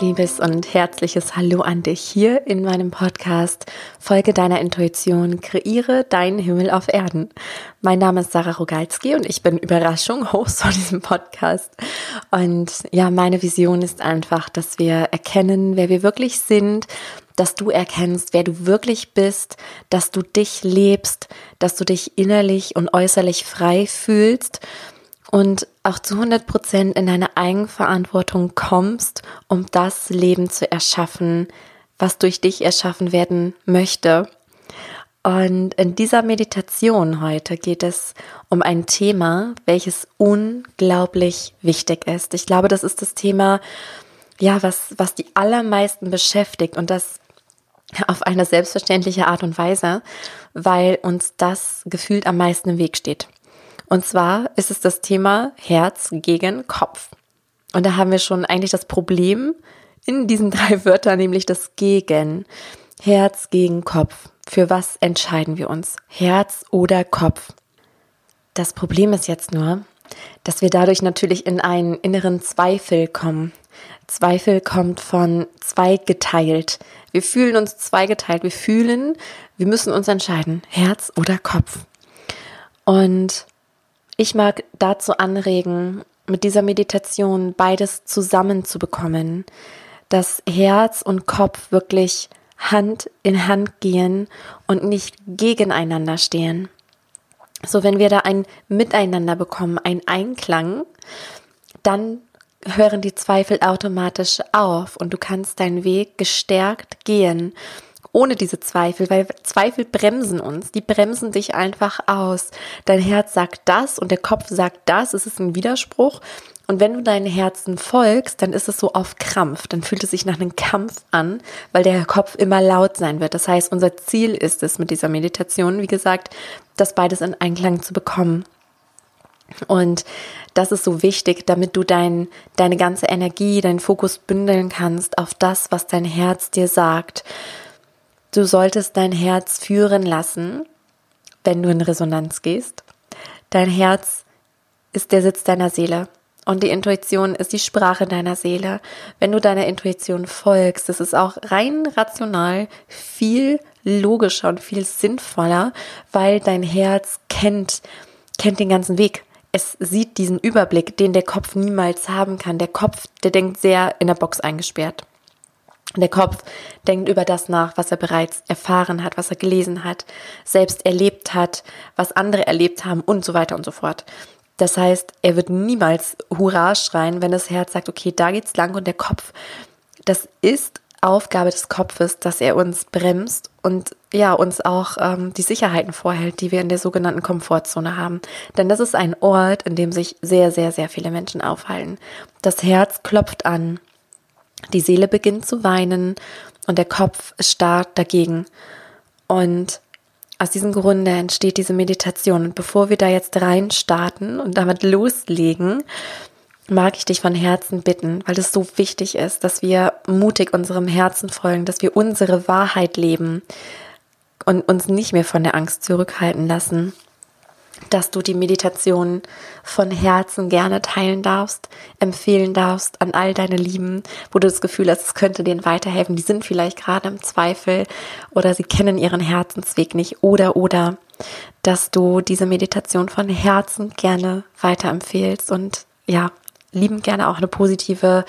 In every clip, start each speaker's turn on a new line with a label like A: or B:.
A: liebes und herzliches Hallo an dich hier in meinem Podcast Folge deiner Intuition, kreiere deinen Himmel auf Erden. Mein Name ist Sarah Rogalski und ich bin Überraschung Host von diesem Podcast. Und ja, meine Vision ist einfach, dass wir erkennen, wer wir wirklich sind, dass du erkennst, wer du wirklich bist, dass du dich lebst, dass du dich innerlich und äußerlich frei fühlst und auch zu 100 Prozent in deine Eigenverantwortung kommst, um das Leben zu erschaffen, was durch dich erschaffen werden möchte. Und in dieser Meditation heute geht es um ein Thema, welches unglaublich wichtig ist. Ich glaube, das ist das Thema, ja, was, was die allermeisten beschäftigt und das auf eine selbstverständliche Art und Weise, weil uns das gefühlt am meisten im Weg steht. Und zwar ist es das Thema Herz gegen Kopf. Und da haben wir schon eigentlich das Problem in diesen drei Wörtern, nämlich das Gegen. Herz gegen Kopf. Für was entscheiden wir uns? Herz oder Kopf? Das Problem ist jetzt nur, dass wir dadurch natürlich in einen inneren Zweifel kommen. Zweifel kommt von zweigeteilt. Wir fühlen uns zweigeteilt. Wir fühlen, wir müssen uns entscheiden, Herz oder Kopf. Und ich mag dazu anregen, mit dieser Meditation beides zusammen zu bekommen, dass Herz und Kopf wirklich Hand in Hand gehen und nicht gegeneinander stehen. So, wenn wir da ein Miteinander bekommen, ein Einklang, dann hören die Zweifel automatisch auf und du kannst deinen Weg gestärkt gehen ohne diese Zweifel, weil Zweifel bremsen uns, die bremsen dich einfach aus. Dein Herz sagt das und der Kopf sagt das, es ist ein Widerspruch. Und wenn du deinem Herzen folgst, dann ist es so auf Krampf, dann fühlt es sich nach einem Kampf an, weil der Kopf immer laut sein wird. Das heißt, unser Ziel ist es mit dieser Meditation, wie gesagt, das beides in Einklang zu bekommen. Und das ist so wichtig, damit du dein, deine ganze Energie, deinen Fokus bündeln kannst auf das, was dein Herz dir sagt. Du solltest dein Herz führen lassen, wenn du in Resonanz gehst. Dein Herz ist der Sitz deiner Seele. Und die Intuition ist die Sprache deiner Seele. Wenn du deiner Intuition folgst, das ist auch rein rational viel logischer und viel sinnvoller, weil dein Herz kennt, kennt den ganzen Weg. Es sieht diesen Überblick, den der Kopf niemals haben kann. Der Kopf, der denkt sehr in der Box eingesperrt. Der Kopf denkt über das nach, was er bereits erfahren hat, was er gelesen hat, selbst erlebt hat, was andere erlebt haben und so weiter und so fort. Das heißt, er wird niemals Hurra schreien, wenn das Herz sagt, okay, da geht's lang und der Kopf, das ist Aufgabe des Kopfes, dass er uns bremst und ja, uns auch ähm, die Sicherheiten vorhält, die wir in der sogenannten Komfortzone haben. Denn das ist ein Ort, in dem sich sehr, sehr, sehr viele Menschen aufhalten. Das Herz klopft an, die Seele beginnt zu weinen und der Kopf stark dagegen. Und aus diesem Grunde entsteht diese Meditation. Und bevor wir da jetzt rein starten und damit loslegen, mag ich dich von Herzen bitten, weil es so wichtig ist, dass wir mutig unserem Herzen folgen, dass wir unsere Wahrheit leben und uns nicht mehr von der Angst zurückhalten lassen dass du die Meditation von Herzen gerne teilen darfst, empfehlen darfst an all deine Lieben, wo du das Gefühl hast, es könnte denen weiterhelfen. Die sind vielleicht gerade im Zweifel oder sie kennen ihren Herzensweg nicht oder oder, dass du diese Meditation von Herzen gerne weiterempfehlst und ja, lieben gerne auch eine positive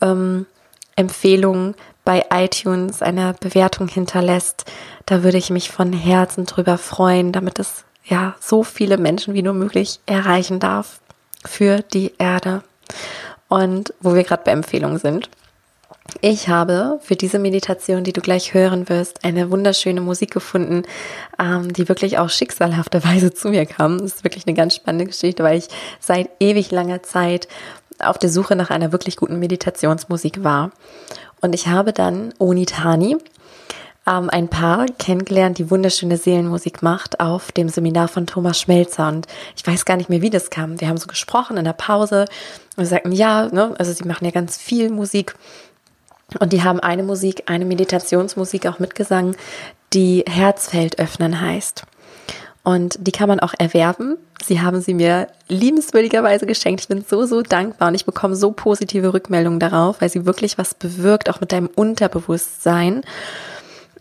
A: ähm, Empfehlung bei iTunes, eine Bewertung hinterlässt. Da würde ich mich von Herzen drüber freuen, damit es ja, so viele Menschen wie nur möglich erreichen darf für die Erde. Und wo wir gerade bei Empfehlungen sind. Ich habe für diese Meditation, die du gleich hören wirst, eine wunderschöne Musik gefunden, ähm, die wirklich auch schicksalhafterweise zu mir kam. Das ist wirklich eine ganz spannende Geschichte, weil ich seit ewig langer Zeit auf der Suche nach einer wirklich guten Meditationsmusik war. Und ich habe dann Onitani, ähm, ein Paar kennengelernt, die wunderschöne Seelenmusik macht auf dem Seminar von Thomas Schmelzer. Und ich weiß gar nicht mehr, wie das kam. Wir haben so gesprochen in der Pause und wir sagten, ja, ne, also sie machen ja ganz viel Musik. Und die haben eine Musik, eine Meditationsmusik auch mitgesungen, die Herzfeld öffnen heißt. Und die kann man auch erwerben. Sie haben sie mir liebenswürdigerweise geschenkt. Ich bin so, so dankbar und ich bekomme so positive Rückmeldungen darauf, weil sie wirklich was bewirkt, auch mit deinem Unterbewusstsein.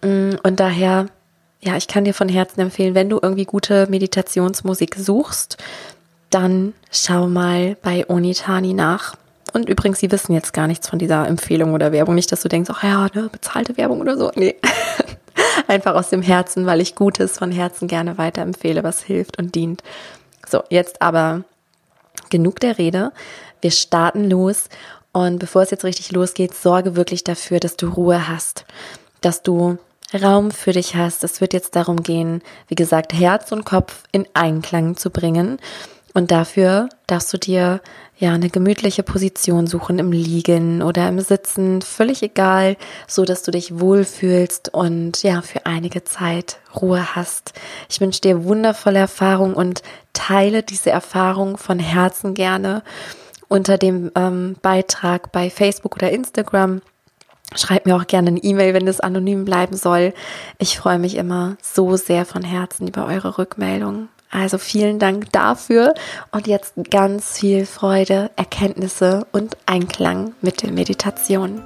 A: Mm, und daher, ja, ich kann dir von Herzen empfehlen, wenn du irgendwie gute Meditationsmusik suchst, dann schau mal bei Onitani nach. Und übrigens, sie wissen jetzt gar nichts von dieser Empfehlung oder Werbung. Nicht, dass du denkst, ach ja, ne, bezahlte Werbung oder so. Nee. Einfach aus dem Herzen, weil ich Gutes von Herzen gerne weiterempfehle, was hilft und dient. So, jetzt aber genug der Rede. Wir starten los. Und bevor es jetzt richtig losgeht, sorge wirklich dafür, dass du Ruhe hast, dass du Raum für dich hast. Es wird jetzt darum gehen, wie gesagt, Herz und Kopf in Einklang zu bringen. Und dafür darfst du dir ja eine gemütliche Position suchen im Liegen oder im Sitzen, völlig egal, so dass du dich wohlfühlst und ja, für einige Zeit Ruhe hast. Ich wünsche dir wundervolle Erfahrung und teile diese Erfahrung von Herzen gerne unter dem ähm, Beitrag bei Facebook oder Instagram. Schreib mir auch gerne eine E-Mail, wenn es anonym bleiben soll. Ich freue mich immer so sehr von Herzen über eure Rückmeldungen. Also vielen Dank dafür und jetzt ganz viel Freude, Erkenntnisse und Einklang mit der Meditation.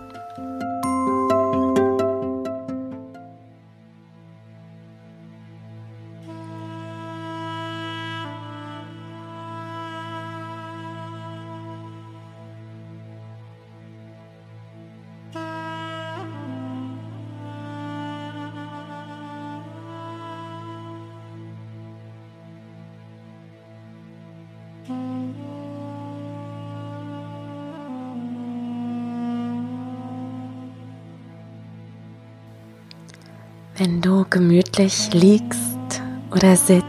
A: Wenn du gemütlich liegst oder sitzt,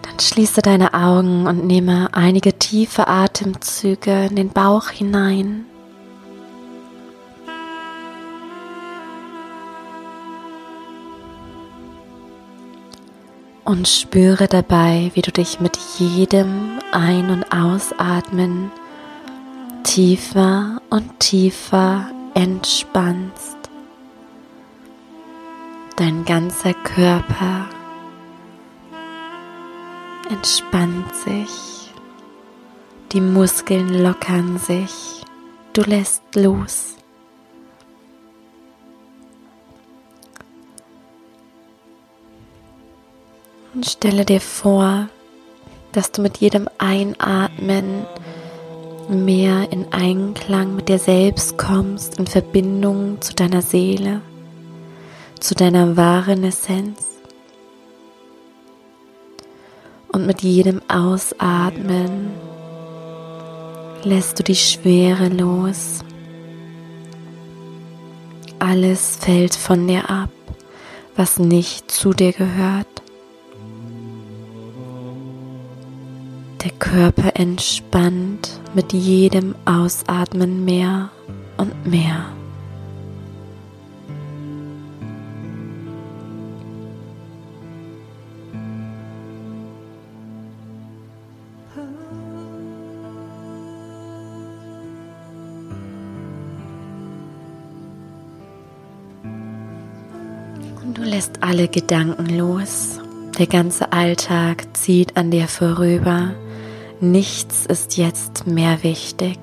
A: dann schließe deine Augen und nehme einige tiefe Atemzüge in den Bauch hinein. Und spüre dabei, wie du dich mit jedem Ein- und Ausatmen tiefer und tiefer entspannst. Dein ganzer Körper entspannt sich. Die Muskeln lockern sich. Du lässt los. Und stelle dir vor, dass du mit jedem Einatmen mehr in Einklang mit dir selbst kommst, in Verbindung zu deiner Seele, zu deiner wahren Essenz. Und mit jedem Ausatmen lässt du die Schwere los. Alles fällt von dir ab, was nicht zu dir gehört. Der Körper entspannt mit jedem Ausatmen mehr und mehr. Du lässt alle Gedanken los. Der ganze Alltag zieht an dir vorüber. Nichts ist jetzt mehr wichtig,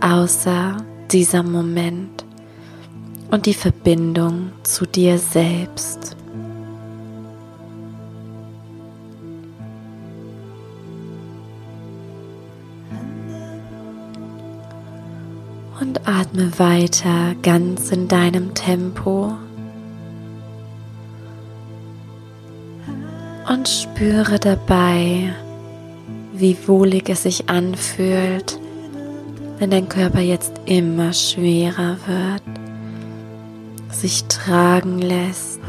A: außer dieser Moment und die Verbindung zu dir selbst. Und atme weiter ganz in deinem Tempo. Und spüre dabei, wie wohlig es sich anfühlt, wenn dein Körper jetzt immer schwerer wird, sich tragen lässt,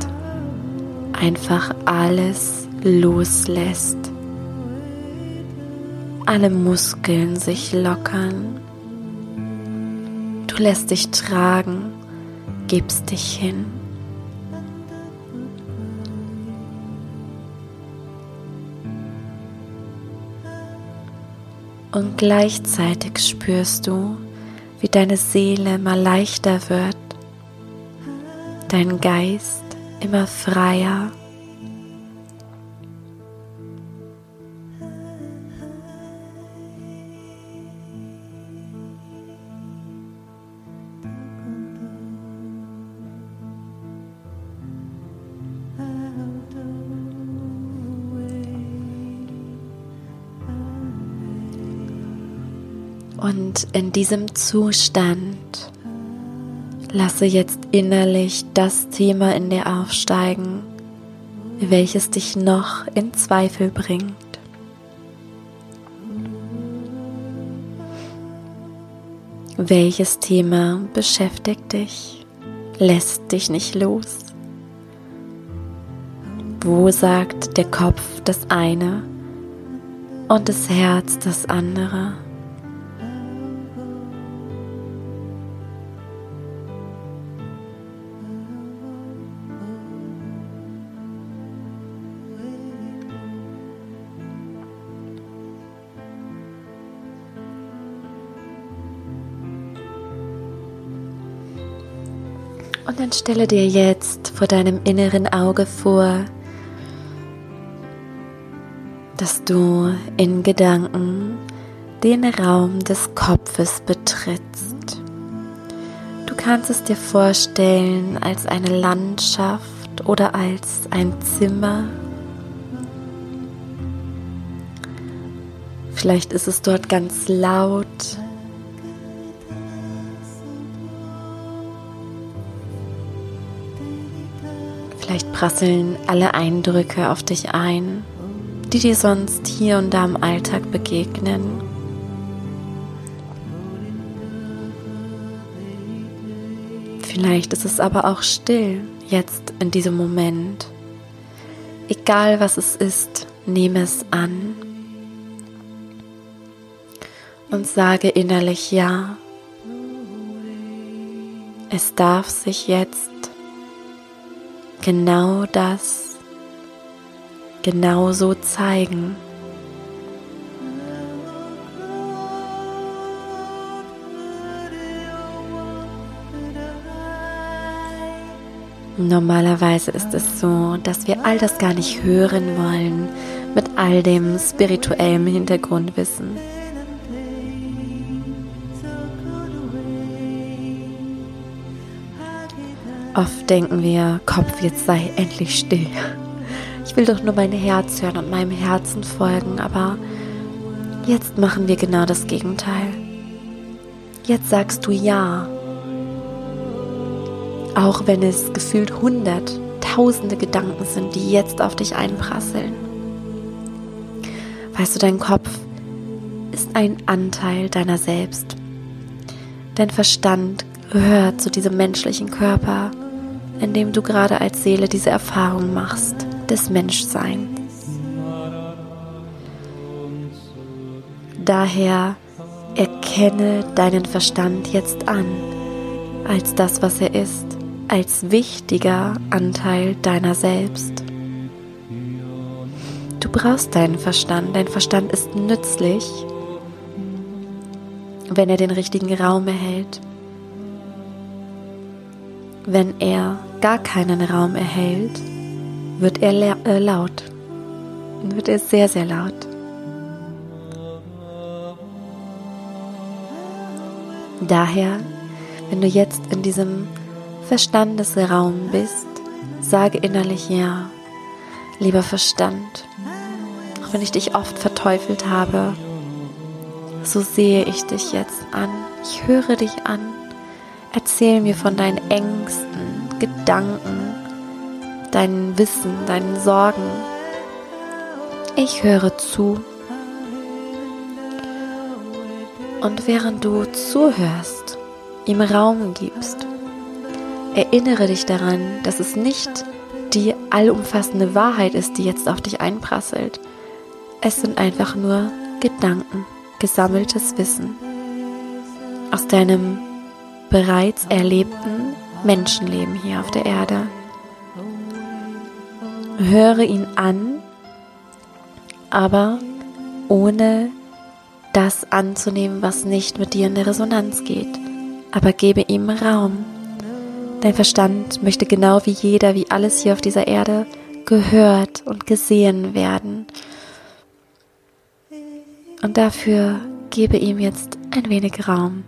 A: einfach alles loslässt, alle Muskeln sich lockern, du lässt dich tragen, gibst dich hin. Und gleichzeitig spürst du, wie deine Seele mal leichter wird, dein Geist immer freier. Und in diesem Zustand lasse jetzt innerlich das Thema in dir aufsteigen, welches dich noch in Zweifel bringt. Welches Thema beschäftigt dich, lässt dich nicht los? Wo sagt der Kopf das eine und das Herz das andere? Und dann stelle dir jetzt vor deinem inneren Auge vor, dass du in Gedanken den Raum des Kopfes betrittst. Du kannst es dir vorstellen als eine Landschaft oder als ein Zimmer. Vielleicht ist es dort ganz laut Vielleicht prasseln alle Eindrücke auf dich ein, die dir sonst hier und da im Alltag begegnen. Vielleicht ist es aber auch still jetzt in diesem Moment. Egal was es ist, nehme es an und sage innerlich ja. Es darf sich jetzt genau das genauso zeigen. Normalerweise ist es so, dass wir all das gar nicht hören wollen mit all dem spirituellen Hintergrundwissen. Oft denken wir, Kopf, jetzt sei endlich still. Ich will doch nur mein Herz hören und meinem Herzen folgen, aber jetzt machen wir genau das Gegenteil. Jetzt sagst du ja. Auch wenn es gefühlt hundert, tausende Gedanken sind, die jetzt auf dich einprasseln. Weißt du, dein Kopf ist ein Anteil deiner selbst. Dein Verstand gehört zu diesem menschlichen Körper, in dem du gerade als Seele diese Erfahrung machst des Menschseins. Daher erkenne deinen Verstand jetzt an als das, was er ist, als wichtiger Anteil deiner selbst. Du brauchst deinen Verstand, dein Verstand ist nützlich, wenn er den richtigen Raum erhält, wenn er gar keinen Raum erhält, wird er äh, laut. Wird er sehr, sehr laut. Daher, wenn du jetzt in diesem Verstandesraum bist, sage innerlich ja, lieber Verstand, auch wenn ich dich oft verteufelt habe, so sehe ich dich jetzt an, ich höre dich an Erzähl mir von deinen Ängsten, Gedanken, deinem Wissen, deinen Sorgen. Ich höre zu. Und während du zuhörst, ihm Raum gibst, erinnere dich daran, dass es nicht die allumfassende Wahrheit ist, die jetzt auf dich einprasselt. Es sind einfach nur Gedanken, gesammeltes Wissen aus deinem bereits erlebten Menschenleben hier auf der Erde. Höre ihn an, aber ohne das anzunehmen, was nicht mit dir in der Resonanz geht. Aber gebe ihm Raum. Dein Verstand möchte genau wie jeder, wie alles hier auf dieser Erde, gehört und gesehen werden. Und dafür gebe ihm jetzt ein wenig Raum.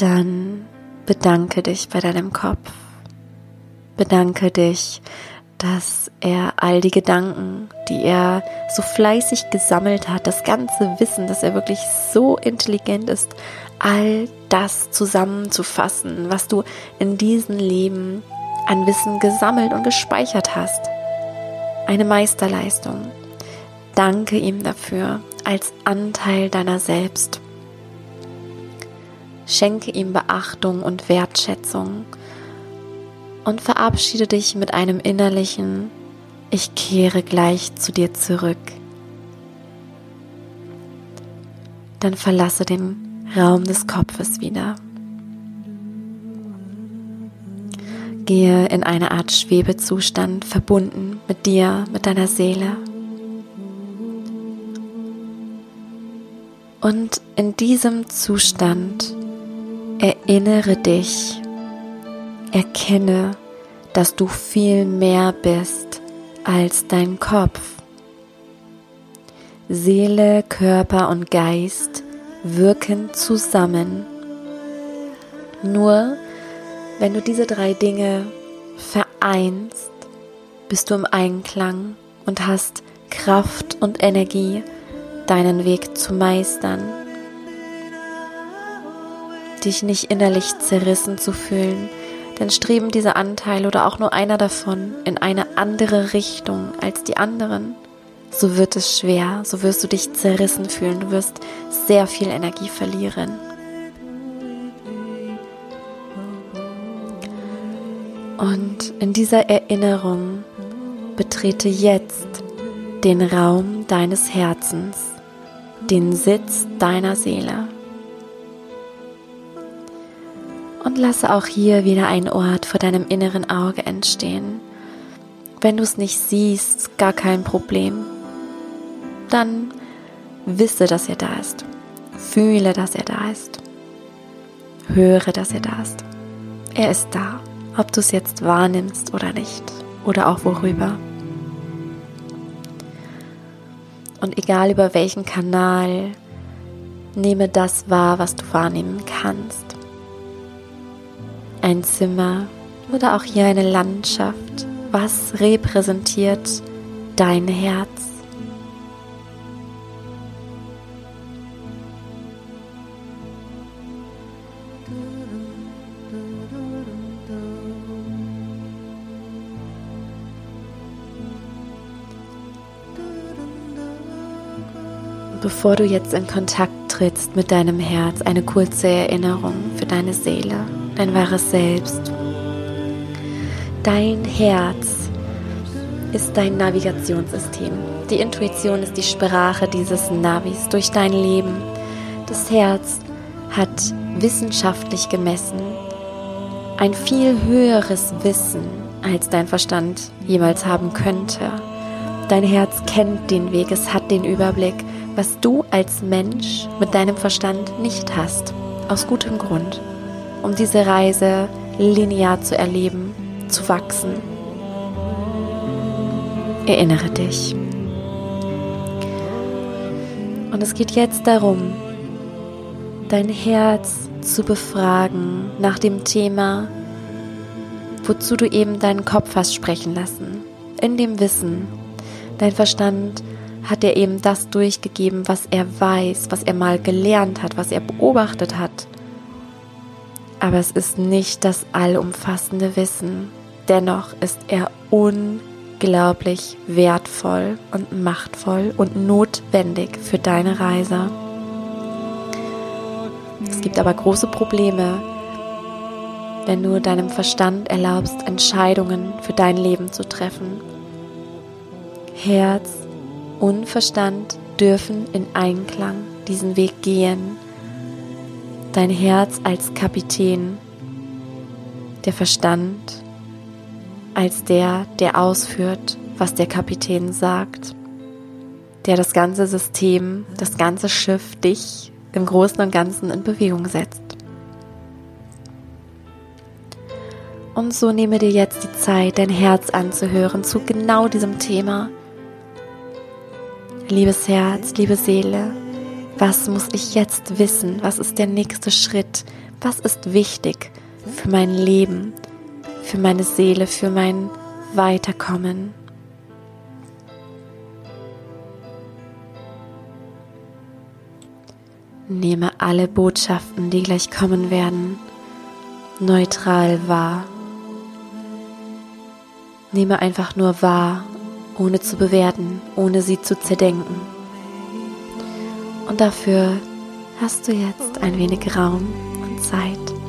A: Dann bedanke dich bei deinem Kopf. Bedanke dich, dass er all die Gedanken, die er so fleißig gesammelt hat, das ganze Wissen, dass er wirklich so intelligent ist, all das zusammenzufassen, was du in diesem Leben an Wissen gesammelt und gespeichert hast. Eine Meisterleistung. Danke ihm dafür als Anteil deiner selbst. Schenke ihm Beachtung und Wertschätzung und verabschiede dich mit einem innerlichen Ich kehre gleich zu dir zurück. Dann verlasse den Raum des Kopfes wieder. Gehe in eine Art Schwebezustand, verbunden mit dir, mit deiner Seele. Und in diesem Zustand Erinnere dich, erkenne, dass du viel mehr bist als dein Kopf. Seele, Körper und Geist wirken zusammen. Nur wenn du diese drei Dinge vereinst, bist du im Einklang und hast Kraft und Energie, deinen Weg zu meistern dich nicht innerlich zerrissen zu fühlen, denn streben diese Anteile oder auch nur einer davon in eine andere Richtung als die anderen, so wird es schwer, so wirst du dich zerrissen fühlen, du wirst sehr viel Energie verlieren. Und in dieser Erinnerung betrete jetzt den Raum deines Herzens, den Sitz deiner Seele. Und lasse auch hier wieder einen Ort vor deinem inneren Auge entstehen. Wenn du es nicht siehst, gar kein Problem. Dann wisse, dass er da ist. Fühle, dass er da ist. Höre, dass er da ist. Er ist da, ob du es jetzt wahrnimmst oder nicht. Oder auch worüber. Und egal über welchen Kanal, nehme das wahr, was du wahrnehmen kannst ein Zimmer oder auch hier eine Landschaft. Was repräsentiert dein Herz? Bevor du jetzt in Kontakt trittst mit deinem Herz, eine kurze Erinnerung für deine Seele dein wahres Selbst. Dein Herz ist dein Navigationssystem. Die Intuition ist die Sprache dieses Navis durch dein Leben. Das Herz hat wissenschaftlich gemessen ein viel höheres Wissen, als dein Verstand jemals haben könnte. Dein Herz kennt den Weg, es hat den Überblick, was du als Mensch mit deinem Verstand nicht hast. Aus gutem Grund um diese Reise linear zu erleben, zu wachsen. Erinnere dich. Und es geht jetzt darum, dein Herz zu befragen nach dem Thema, wozu du eben deinen Kopf hast sprechen lassen. In dem Wissen, dein Verstand hat dir eben das durchgegeben, was er weiß, was er mal gelernt hat, was er beobachtet hat. Aber es ist nicht das allumfassende Wissen. Dennoch ist er unglaublich wertvoll und machtvoll und notwendig für deine Reise. Es gibt aber große Probleme, wenn du deinem Verstand erlaubst, Entscheidungen für dein Leben zu treffen. Herz und Verstand dürfen in Einklang diesen Weg gehen. Dein Herz als Kapitän, der Verstand als der, der ausführt, was der Kapitän sagt, der das ganze System, das ganze Schiff, dich im Großen und Ganzen in Bewegung setzt. Und so nehme dir jetzt die Zeit, dein Herz anzuhören zu genau diesem Thema. Liebes Herz, liebe Seele, was muss ich jetzt wissen? Was ist der nächste Schritt? Was ist wichtig für mein Leben, für meine Seele, für mein Weiterkommen? Nehme alle Botschaften, die gleich kommen werden, neutral wahr. Nehme einfach nur wahr, ohne zu bewerten, ohne sie zu zerdenken. Und dafür hast du jetzt ein wenig Raum und Zeit.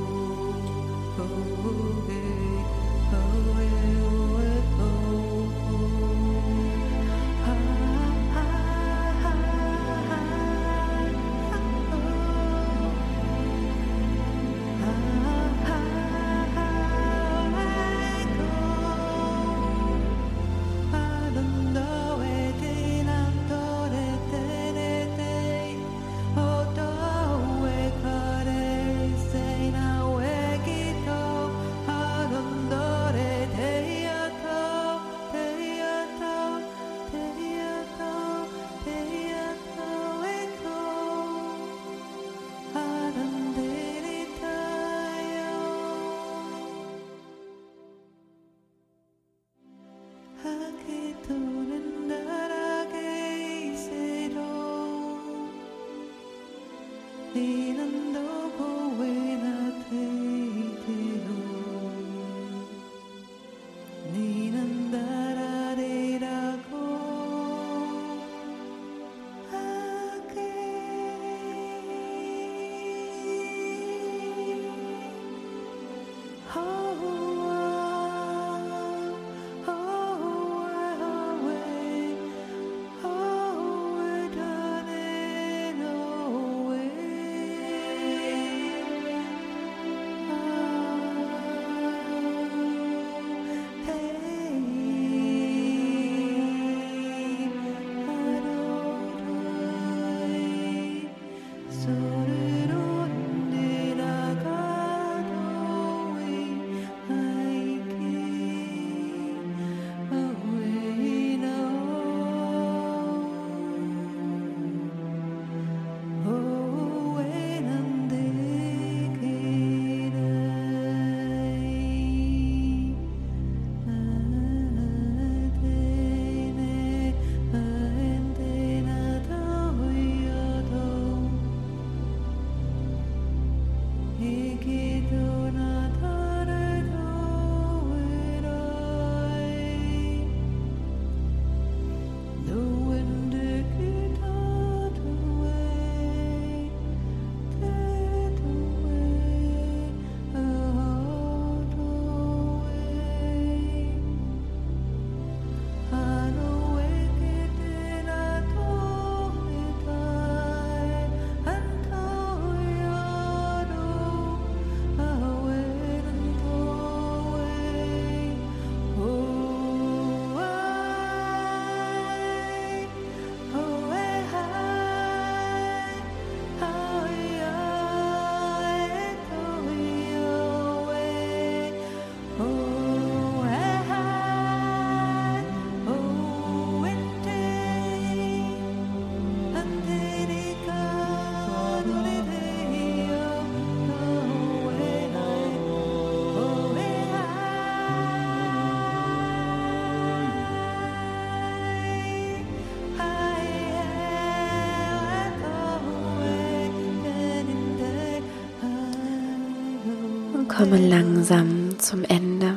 A: Komme langsam zum Ende.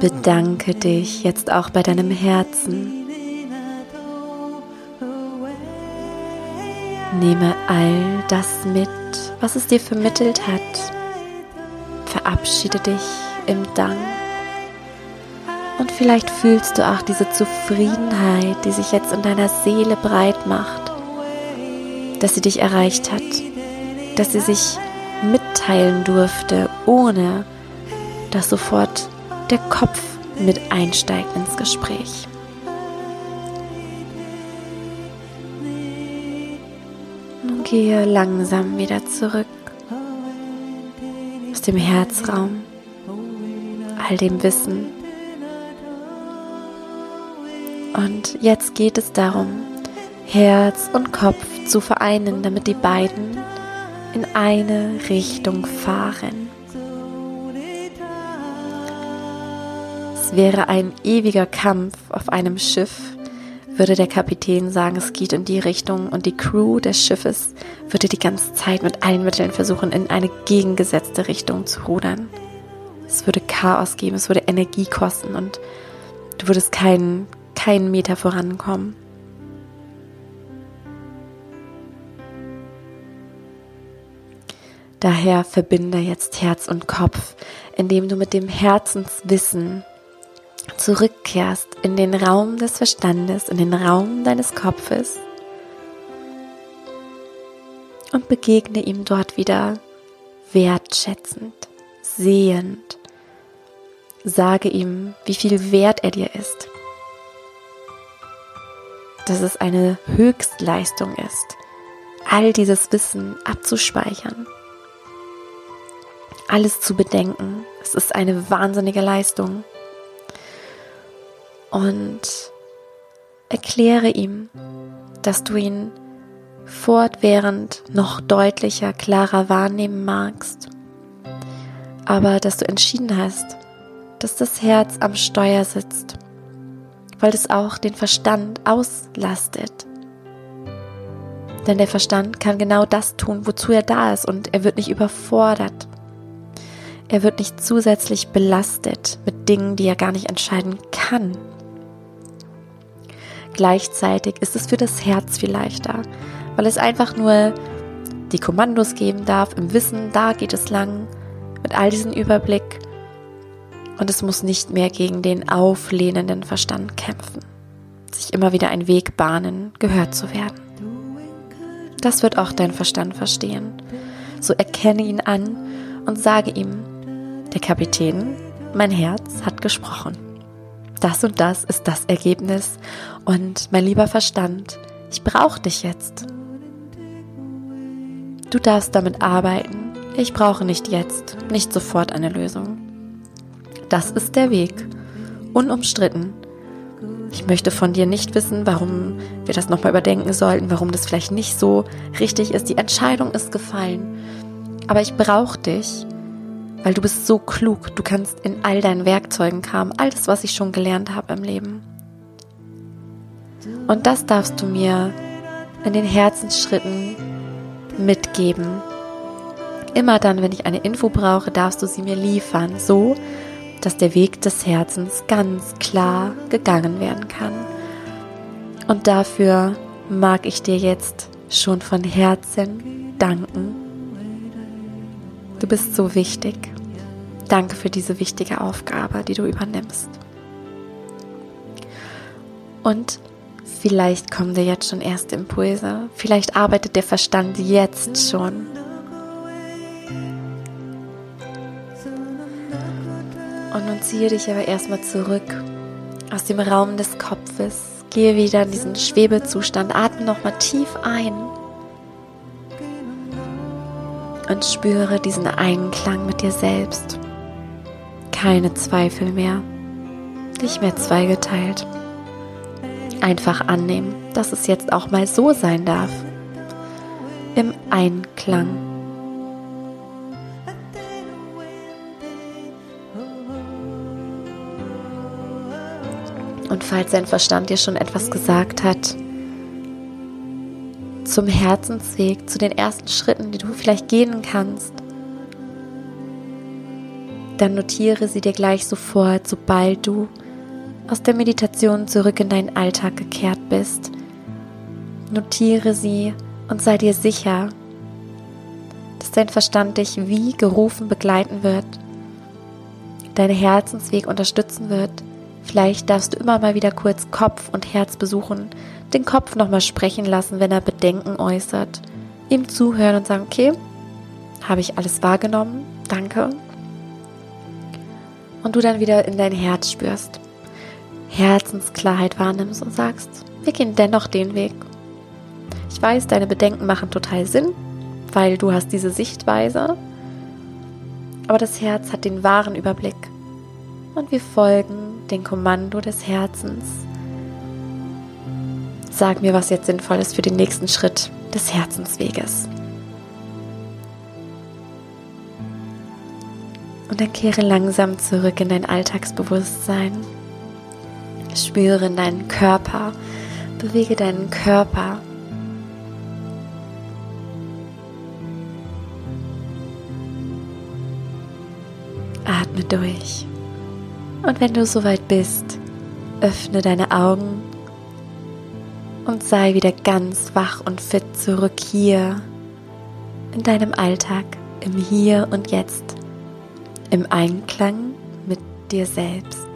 A: Bedanke dich jetzt auch bei deinem Herzen. Nehme all das mit, was es dir vermittelt hat. Verabschiede dich im Dank. Und vielleicht fühlst du auch diese Zufriedenheit, die sich jetzt in deiner Seele breit macht, dass sie dich erreicht hat, dass sie sich mitteilen durfte, ohne dass sofort der Kopf mit einsteigt ins Gespräch. Nun gehe langsam wieder zurück aus dem Herzraum, all dem Wissen. Und jetzt geht es darum, Herz und Kopf zu vereinen, damit die beiden in eine Richtung fahren. Es wäre ein ewiger Kampf auf einem Schiff, würde der Kapitän sagen, es geht in die Richtung und die Crew des Schiffes würde die ganze Zeit mit allen Mitteln versuchen, in eine gegengesetzte Richtung zu rudern. Es würde Chaos geben, es würde Energie kosten und du würdest keinen, keinen Meter vorankommen. Daher verbinde jetzt Herz und Kopf, indem du mit dem Herzenswissen zurückkehrst in den Raum des Verstandes, in den Raum deines Kopfes und begegne ihm dort wieder wertschätzend, sehend. Sage ihm, wie viel wert er dir ist. Dass es eine Höchstleistung ist, all dieses Wissen abzuspeichern alles zu bedenken. Es ist eine wahnsinnige Leistung. Und erkläre ihm, dass du ihn fortwährend noch deutlicher, klarer wahrnehmen magst, aber dass du entschieden hast, dass das Herz am Steuer sitzt, weil es auch den Verstand auslastet. Denn der Verstand kann genau das tun, wozu er da ist und er wird nicht überfordert. Er wird nicht zusätzlich belastet mit Dingen, die er gar nicht entscheiden kann. Gleichzeitig ist es für das Herz viel leichter, weil es einfach nur die Kommandos geben darf, im Wissen, da geht es lang, mit all diesem Überblick. Und es muss nicht mehr gegen den auflehnenden Verstand kämpfen, sich immer wieder einen Weg bahnen, gehört zu werden. Das wird auch dein Verstand verstehen. So erkenne ihn an und sage ihm, der Kapitän, mein Herz hat gesprochen. Das und das ist das Ergebnis. Und mein lieber Verstand, ich brauche dich jetzt. Du darfst damit arbeiten. Ich brauche nicht jetzt, nicht sofort eine Lösung. Das ist der Weg. Unumstritten. Ich möchte von dir nicht wissen, warum wir das nochmal überdenken sollten, warum das vielleicht nicht so richtig ist. Die Entscheidung ist gefallen. Aber ich brauche dich, weil du bist so klug, du kannst in all deinen Werkzeugen kramen, all das, was ich schon gelernt habe im Leben. Und das darfst du mir in den Herzensschritten mitgeben. Immer dann, wenn ich eine Info brauche, darfst du sie mir liefern, so dass der Weg des Herzens ganz klar gegangen werden kann. Und dafür mag ich dir jetzt schon von Herzen danken. Du bist so wichtig. Danke für diese wichtige Aufgabe, die du übernimmst. Und vielleicht kommen dir jetzt schon erste Impulse. Vielleicht arbeitet der Verstand jetzt schon. Und nun ziehe dich aber erstmal zurück aus dem Raum des Kopfes. Gehe wieder in diesen Schwebezustand. Atme nochmal tief ein. Und spüre diesen Einklang mit dir selbst keine Zweifel mehr, nicht mehr zweigeteilt. Einfach annehmen, dass es jetzt auch mal so sein darf. Im Einklang. Und falls dein Verstand dir schon etwas gesagt hat zum Herzensweg, zu den ersten Schritten, die du vielleicht gehen kannst, dann notiere sie dir gleich sofort, sobald du aus der Meditation zurück in deinen Alltag gekehrt bist. Notiere sie und sei dir sicher, dass dein Verstand dich wie gerufen begleiten wird, deinen Herzensweg unterstützen wird. Vielleicht darfst du immer mal wieder kurz Kopf und Herz besuchen, den Kopf nochmal sprechen lassen, wenn er Bedenken äußert, ihm zuhören und sagen, okay, habe ich alles wahrgenommen, danke. Und du dann wieder in dein Herz spürst, Herzensklarheit wahrnimmst und sagst, wir gehen dennoch den Weg. Ich weiß, deine Bedenken machen total Sinn, weil du hast diese Sichtweise, aber das Herz hat den wahren Überblick und wir folgen dem Kommando des Herzens. Sag mir, was jetzt sinnvoll ist für den nächsten Schritt des Herzensweges. Und dann kehre langsam zurück in dein Alltagsbewusstsein. Spüre in deinen Körper, bewege deinen Körper. Atme durch. Und wenn du soweit bist, öffne deine Augen und sei wieder ganz wach und fit zurück hier in deinem Alltag, im Hier und Jetzt, im Einklang mit dir selbst.